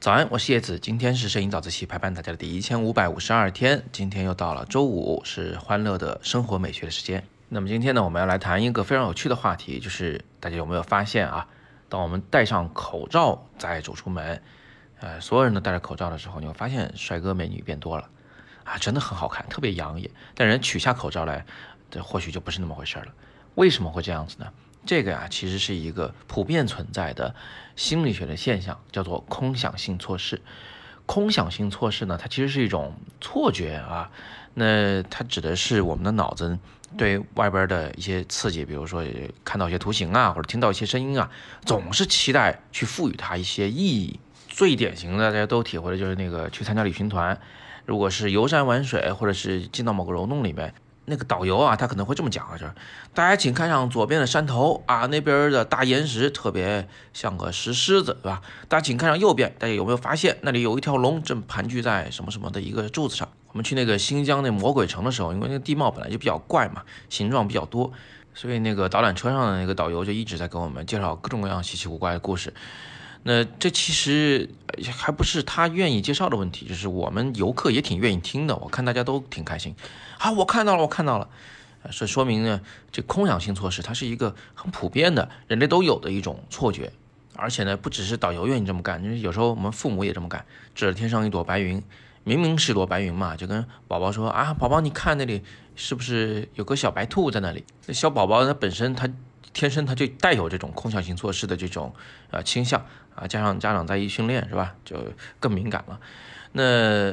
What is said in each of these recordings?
早安，我是叶子，今天是摄影早自习陪伴大家的第一千五百五十二天，今天又到了周五，是欢乐的生活美学的时间。那么今天呢，我们要来谈一个非常有趣的话题，就是大家有没有发现啊？当我们戴上口罩再走出门，呃，所有人都戴着口罩的时候，你会发现帅哥美女变多了，啊，真的很好看，特别养眼。但人取下口罩来，这或许就不是那么回事了。为什么会这样子呢？这个呀，其实是一个普遍存在的心理学的现象，叫做空想性错视。空想性错视呢，它其实是一种错觉啊。那它指的是我们的脑子对外边的一些刺激，比如说看到一些图形啊，或者听到一些声音啊，总是期待去赋予它一些意义。最典型的，大家都体会的就是那个去参加旅行团，如果是游山玩水，或者是进到某个溶洞里面。那个导游啊，他可能会这么讲啊，就是大家请看上左边的山头啊，那边的大岩石特别像个石狮子，对吧？大家请看上右边，大家有没有发现那里有一条龙正盘踞在什么什么的一个柱子上？我们去那个新疆那魔鬼城的时候，因为那个地貌本来就比较怪嘛，形状比较多，所以那个导览车上的那个导游就一直在给我们介绍各种各样稀奇古怪的故事。那这其实还不是他愿意介绍的问题，就是我们游客也挺愿意听的。我看大家都挺开心啊！我看到了，我看到了，这说明呢，这空想性措施它是一个很普遍的人类都有的一种错觉，而且呢，不只是导游愿意这么干，就是有时候我们父母也这么干，指着天上一朵白云，明明是朵白云嘛，就跟宝宝说啊，宝宝你看那里是不是有个小白兔在那里？那小宝宝他本身他天生他就带有这种空想性做事的这种呃倾向。啊，加上家长在一训练，是吧？就更敏感了。那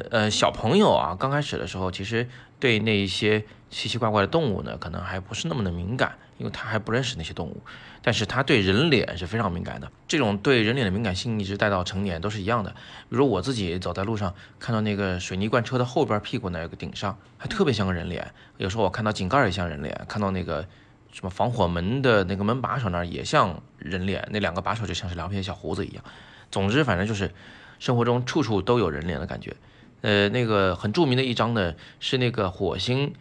呃，小朋友啊，刚开始的时候，其实对那一些奇奇怪怪的动物呢，可能还不是那么的敏感，因为他还不认识那些动物。但是他对人脸是非常敏感的。这种对人脸的敏感性一直带到成年都是一样的。比如我自己走在路上，看到那个水泥罐车的后边屁股那个顶上，还特别像个人脸。有时候我看到井盖也像人脸，看到那个。什么防火门的那个门把手那儿也像人脸，那两个把手就像是两片小胡子一样。总之，反正就是生活中处处都有人脸的感觉。呃，那个很著名的一张呢，是那个火星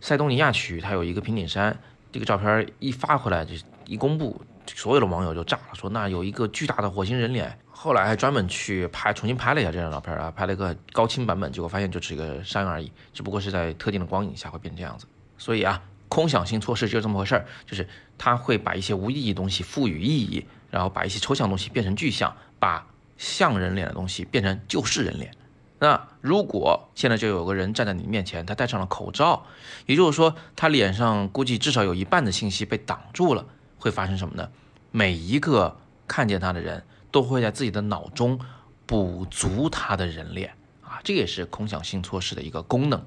塞东尼亚区，它有一个平顶山，这个照片一发回来就一公布，所有的网友就炸了，说那有一个巨大的火星人脸。后来还专门去拍，重新拍了一下这张照片啊，拍了一个高清版本，结果发现就是一个山而已，只不过是在特定的光影下会变成这样子。所以啊。空想性错视就是这么回事儿，就是他会把一些无意义东西赋予意义，然后把一些抽象东西变成具象，把像人脸的东西变成就是人脸。那如果现在就有个人站在你面前，他戴上了口罩，也就是说他脸上估计至少有一半的信息被挡住了，会发生什么呢？每一个看见他的人都会在自己的脑中补足他的人脸啊，这也是空想性错视的一个功能。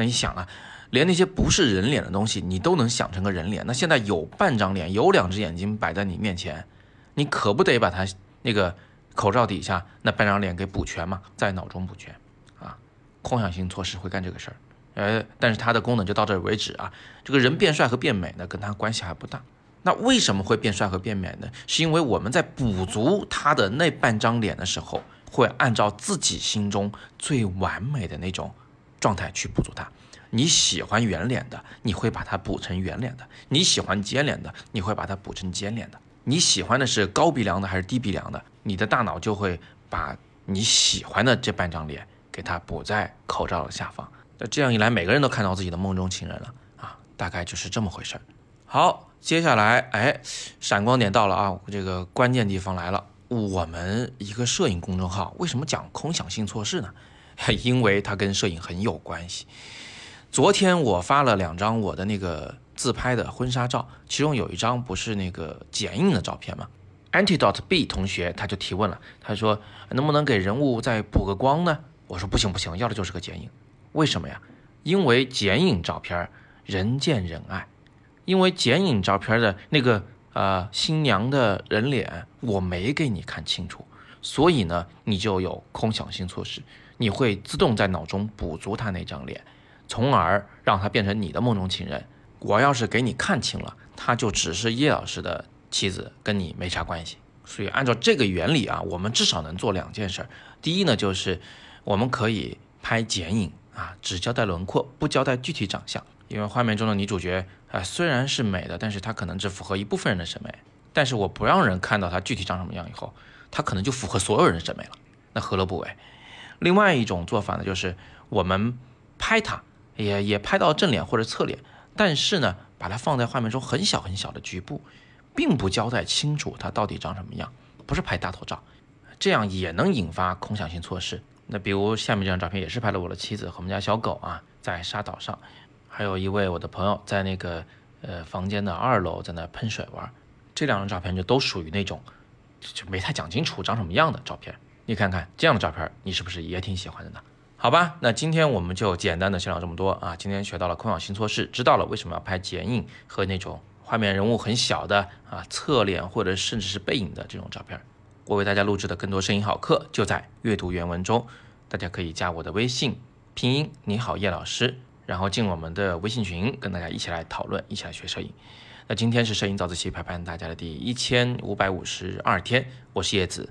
那你想啊？连那些不是人脸的东西，你都能想成个人脸。那现在有半张脸，有两只眼睛摆在你面前，你可不得把它那个口罩底下那半张脸给补全嘛，在脑中补全啊！空想性措施会干这个事儿，呃，但是它的功能就到这为止啊。这个人变帅和变美呢，跟它关系还不大。那为什么会变帅和变美呢？是因为我们在补足他的那半张脸的时候，会按照自己心中最完美的那种状态去补足它。你喜欢圆脸的，你会把它补成圆脸的；你喜欢尖脸的，你会把它补成尖脸的。你喜欢的是高鼻梁的还是低鼻梁的？你的大脑就会把你喜欢的这半张脸给它补在口罩的下方。那这样一来，每个人都看到自己的梦中情人了啊！大概就是这么回事。好，接下来，哎，闪光点到了啊！这个关键地方来了。我们一个摄影公众号为什么讲空想性错视呢？因为它跟摄影很有关系。昨天我发了两张我的那个自拍的婚纱照，其中有一张不是那个剪影的照片吗？Antidote B 同学他就提问了，他说能不能给人物再补个光呢？我说不行不行，要的就是个剪影。为什么呀？因为剪影照片人见人爱，因为剪影照片的那个呃新娘的人脸我没给你看清楚，所以呢你就有空想性错视，你会自动在脑中补足他那张脸。从而让他变成你的梦中情人。我要是给你看清了，他就只是叶老师的妻子，跟你没啥关系。所以按照这个原理啊，我们至少能做两件事。第一呢，就是我们可以拍剪影啊，只交代轮廓，不交代具体长相。因为画面中的女主角啊，虽然是美的，但是她可能只符合一部分人的审美。但是我不让人看到她具体长什么样以后，她可能就符合所有人的审美了。那何乐不为？另外一种做法呢，就是我们拍它，也也拍到正脸或者侧脸，但是呢，把它放在画面中很小很小的局部，并不交代清楚它到底长什么样，不是拍大头照，这样也能引发空想性错视。那比如下面这张照片，也是拍了我的妻子和我们家小狗啊，在沙岛上，还有一位我的朋友在那个呃房间的二楼在那喷水玩，这两张照片就都属于那种就没太讲清楚长什么样的照片。你看看这样的照片，你是不是也挺喜欢的呢？好吧，那今天我们就简单的先聊这么多啊。今天学到了空想新措施，知道了为什么要拍剪影和那种画面人物很小的啊侧脸或者甚至是背影的这种照片。我为大家录制的更多声音好课就在阅读原文中，大家可以加我的微信拼音你好叶老师，然后进我们的微信群，跟大家一起来讨论，一起来学摄影。那今天是摄影早自习陪伴大家的第一千五百五十二天，我是叶子。